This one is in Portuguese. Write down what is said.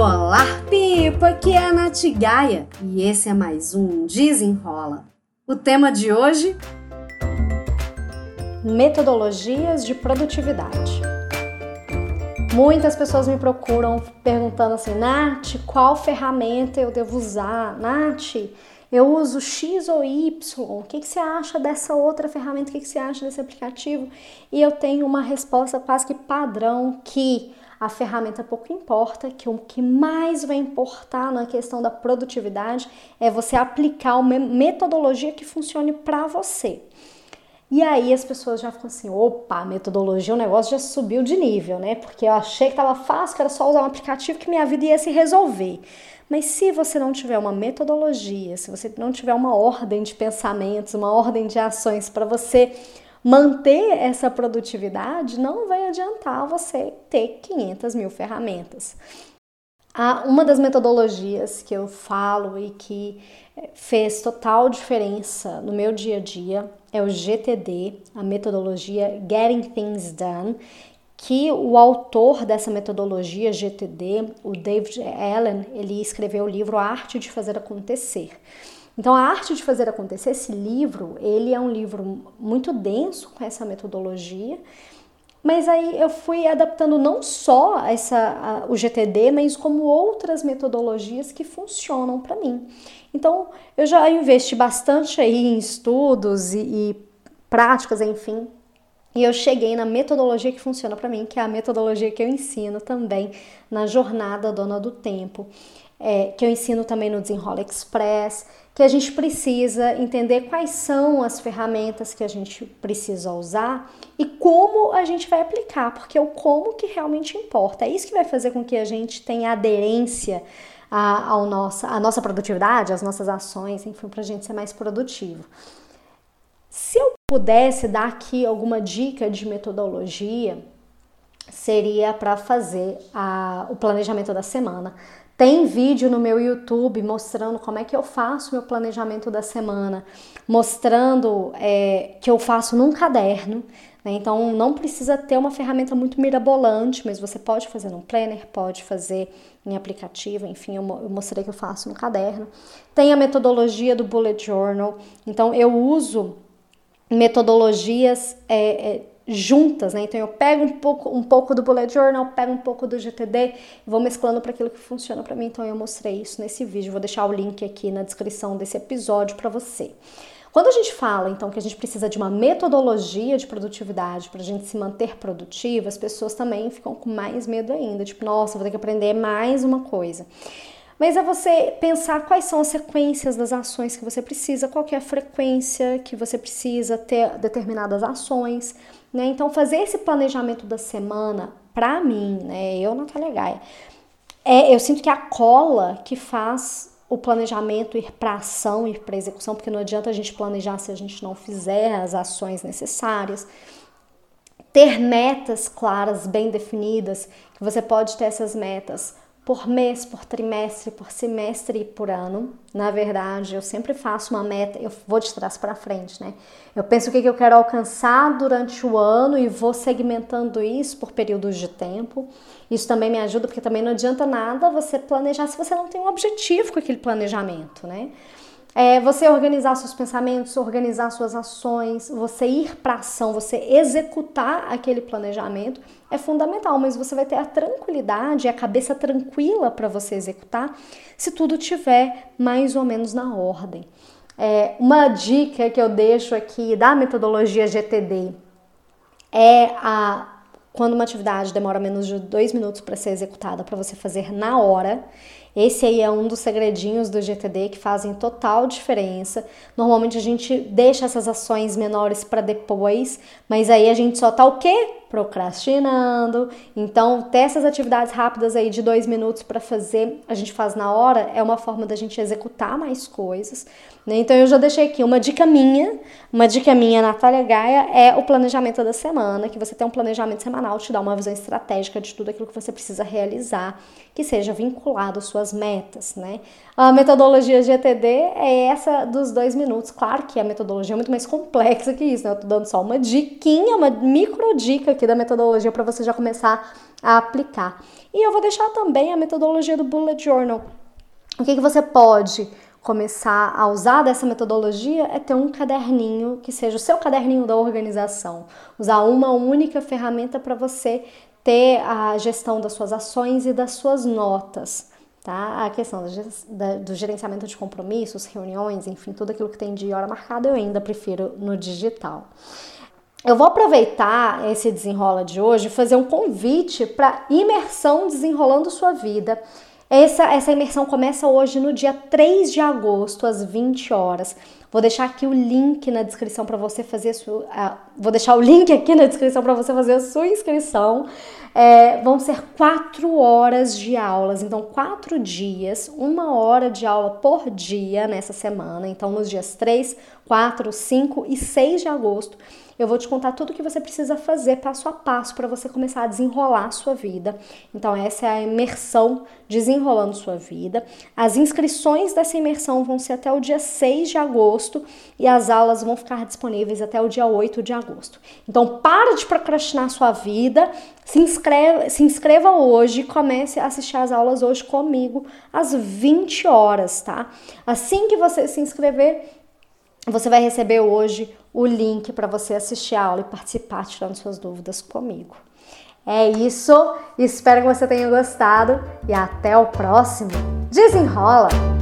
Olá, Pipa! Aqui é a Nath Gaia e esse é mais um Desenrola. O tema de hoje: Metodologias de produtividade. Muitas pessoas me procuram perguntando assim, Nath, qual ferramenta eu devo usar? Nath, eu uso X ou Y, o que, que você acha dessa outra ferramenta? O que, que você acha desse aplicativo? E eu tenho uma resposta quase que padrão que a ferramenta pouco importa, que o que mais vai importar na questão da produtividade é você aplicar uma metodologia que funcione para você. E aí as pessoas já ficam assim, opa, metodologia, o negócio já subiu de nível, né? Porque eu achei que estava fácil, que era só usar um aplicativo que minha vida ia se resolver. Mas se você não tiver uma metodologia, se você não tiver uma ordem de pensamentos, uma ordem de ações para você manter essa produtividade, não vai adiantar você ter 500 mil ferramentas. Uma das metodologias que eu falo e que eh, fez total diferença no meu dia a dia é o GTD, a metodologia Getting Things Done, que o autor dessa metodologia GTD, o David Allen, ele escreveu o livro A Arte de Fazer Acontecer. Então, a arte de fazer acontecer esse livro, ele é um livro muito denso com essa metodologia, mas aí eu fui adaptando não só essa, a, o GTD, mas como outras metodologias que funcionam para mim. Então, eu já investi bastante aí em estudos e, e práticas, enfim, e eu cheguei na metodologia que funciona para mim, que é a metodologia que eu ensino também na jornada Dona do Tempo, é, que eu ensino também no Desenrola Express, que a gente precisa entender quais são as ferramentas que a gente precisa usar e como a gente vai aplicar, porque é o como que realmente importa. É isso que vai fazer com que a gente tenha aderência à, ao nossa, à nossa produtividade, às nossas ações, enfim, para a gente ser mais produtivo. Se eu pudesse dar aqui alguma dica de metodologia, seria para fazer a, o planejamento da semana. Tem vídeo no meu YouTube mostrando como é que eu faço meu planejamento da semana, mostrando é, que eu faço num caderno. Né? Então não precisa ter uma ferramenta muito mirabolante, mas você pode fazer num planner, pode fazer em aplicativo, enfim, eu, eu mostrei que eu faço no caderno. Tem a metodologia do bullet journal. Então eu uso metodologias é, é, juntas, né? Então eu pego um pouco, um pouco do bullet journal, pego um pouco do GTD e vou mesclando para aquilo que funciona para mim. Então eu mostrei isso nesse vídeo, vou deixar o link aqui na descrição desse episódio para você. Quando a gente fala, então, que a gente precisa de uma metodologia de produtividade para a gente se manter produtiva, as pessoas também ficam com mais medo ainda. Tipo, nossa, vou ter que aprender mais uma coisa. Mas é você pensar quais são as sequências das ações que você precisa, qual é a frequência que você precisa ter determinadas ações, né? Então fazer esse planejamento da semana, para mim, né, eu Natália Gaia, é, eu sinto que é a cola que faz o planejamento ir para ação, ir para execução, porque não adianta a gente planejar se a gente não fizer as ações necessárias. Ter metas claras, bem definidas, que você pode ter essas metas por mês, por trimestre, por semestre e por ano. Na verdade, eu sempre faço uma meta, eu vou de trás para frente, né? Eu penso o que eu quero alcançar durante o ano e vou segmentando isso por períodos de tempo. Isso também me ajuda, porque também não adianta nada você planejar se você não tem um objetivo com aquele planejamento, né? É você organizar seus pensamentos, organizar suas ações, você ir para ação, você executar aquele planejamento é fundamental, mas você vai ter a tranquilidade, a cabeça tranquila para você executar se tudo tiver mais ou menos na ordem. É, uma dica que eu deixo aqui da metodologia GTD é a quando uma atividade demora menos de dois minutos para ser executada, para você fazer na hora. Esse aí é um dos segredinhos do GTD que fazem total diferença. Normalmente a gente deixa essas ações menores para depois, mas aí a gente só tá o quê? Procrastinando. Então, ter essas atividades rápidas aí de dois minutos para fazer, a gente faz na hora, é uma forma da gente executar mais coisas. Né? Então, eu já deixei aqui uma dica minha, uma dica minha, Natália Gaia, é o planejamento da semana, que você tem um planejamento semanal, te dá uma visão estratégica de tudo aquilo que você precisa realizar, que seja vinculado às suas suas metas, né? A metodologia GTD é essa dos dois minutos. Claro que a metodologia é muito mais complexa que isso, né? Eu tô dando só uma diquinha, uma micro dica aqui da metodologia para você já começar a aplicar. E eu vou deixar também a metodologia do Bullet Journal. O que, que você pode começar a usar dessa metodologia é ter um caderninho que seja o seu caderninho da organização. Usar uma única ferramenta para você ter a gestão das suas ações e das suas notas. Tá? A questão do gerenciamento de compromissos, reuniões, enfim, tudo aquilo que tem de hora marcada, eu ainda prefiro no digital. Eu vou aproveitar esse desenrola de hoje e fazer um convite para imersão desenrolando sua vida essa, essa imersão começa hoje no dia 3 de agosto, às 20 horas. Vou deixar aqui o link na descrição para você fazer a sua. Vou deixar o link aqui na descrição para você fazer a sua inscrição. É, vão ser quatro horas de aulas, então quatro dias, uma hora de aula por dia nessa semana. Então, nos dias 3, 4, 5 e 6 de agosto, eu vou te contar tudo o que você precisa fazer passo a passo para você começar a desenrolar a sua vida. Então, essa é a imersão desenrolando sua vida. As inscrições dessa imersão vão ser até o dia 6 de agosto e as aulas vão ficar disponíveis até o dia 8 de agosto. Então, para de procrastinar sua vida, se inscreva, se inscreva hoje e comece a assistir as aulas hoje comigo às 20 horas, tá? Assim que você se inscrever, você vai receber hoje o link para você assistir a aula e participar tirando suas dúvidas comigo. É isso, espero que você tenha gostado e até o próximo. Desenrola!